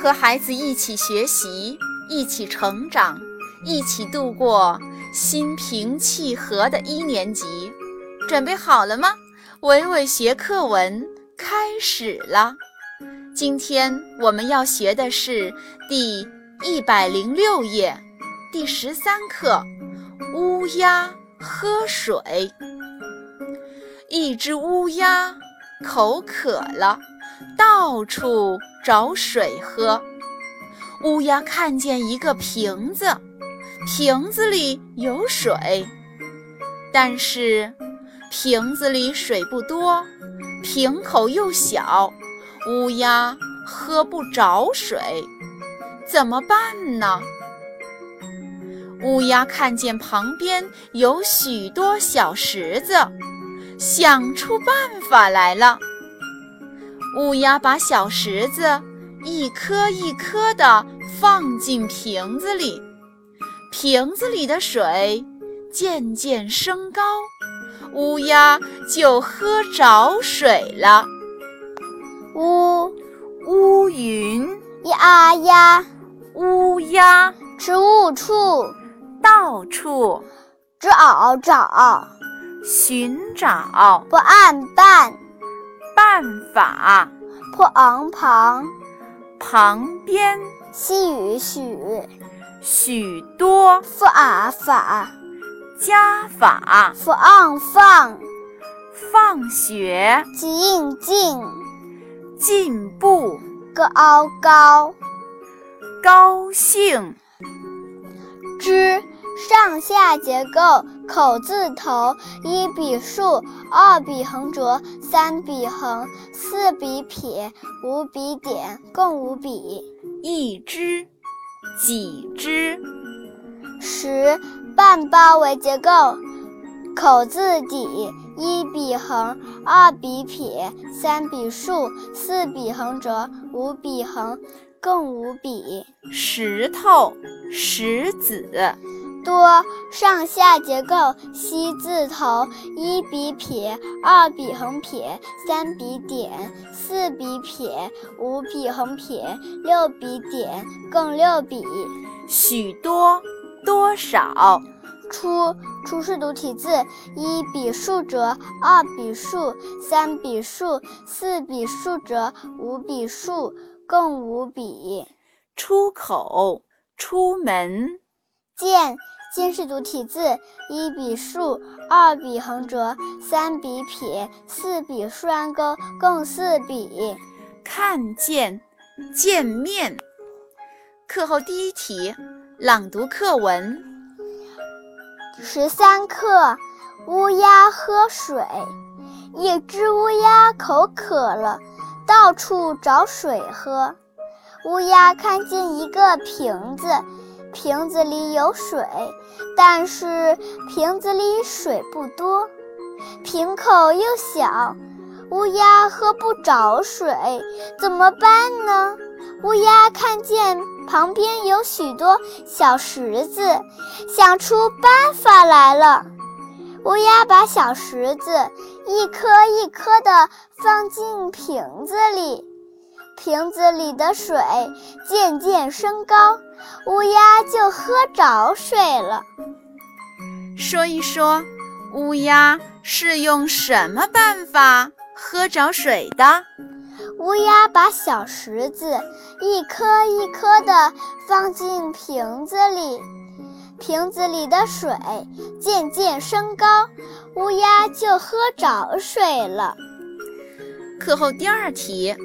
和孩子一起学习，一起成长，一起度过心平气和的一年级。准备好了吗？伟伟学课文开始了。今天我们要学的是第一百零六页，第十三课《乌鸦喝水》。一只乌鸦口渴了，到处找水喝。乌鸦看见一个瓶子，瓶子里有水，但是瓶子里水不多，瓶口又小，乌鸦喝不着水，怎么办呢？乌鸦看见旁边有许多小石子。想出办法来了。乌鸦把小石子一颗一颗地放进瓶子里，瓶子里的水渐渐升高，乌鸦就喝着水了。乌乌云呀呀，乌鸦植物处，到处找找。寻找不按办办法，不昂旁旁边。细雨许许多不啊法加法。不昂放放学进进进步。高高高兴。之。上下结构口字头：一笔竖，二笔横折，三笔横，四笔撇，五笔点，共五笔。一只，几只？十半包围结构口字底：一笔横，二笔撇，三笔竖，四笔横折，五笔横，共五笔。石头，石子。多上下结构西字头：一笔撇，二笔横撇，三笔点，四笔撇，五笔横撇，六笔点，共六笔。许多多少？出出是独体字：一笔竖折，二笔竖，三笔竖，四笔竖折，五笔竖，共五笔。出口出门。见。见是读体字，一笔竖，二笔横折，三笔撇，四笔竖弯钩，共四笔。看见，见面。课后第一题，朗读课文。十三课，乌鸦喝水。一只乌鸦口渴了，到处找水喝。乌鸦看见一个瓶子。瓶子里有水，但是瓶子里水不多，瓶口又小，乌鸦喝不着水，怎么办呢？乌鸦看见旁边有许多小石子，想出办法来了。乌鸦把小石子一颗一颗地放进瓶子里。瓶子里的水渐渐升高，乌鸦就喝着水了。说一说，乌鸦是用什么办法喝着水的？乌鸦把小石子一颗一颗地放进瓶子里，瓶子里的水渐渐升高，乌鸦就喝着水了。课后第二题。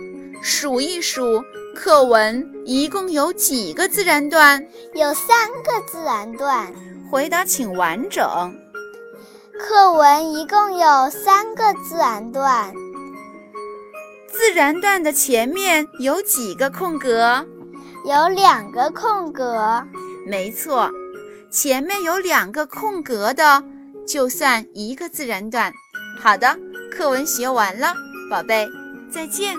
数一数，课文一共有几个自然段？有三个自然段。回答请完整。课文一共有三个自然段。自然段的前面有几个空格？有两个空格。没错，前面有两个空格的，就算一个自然段。好的，课文学完了，宝贝，再见。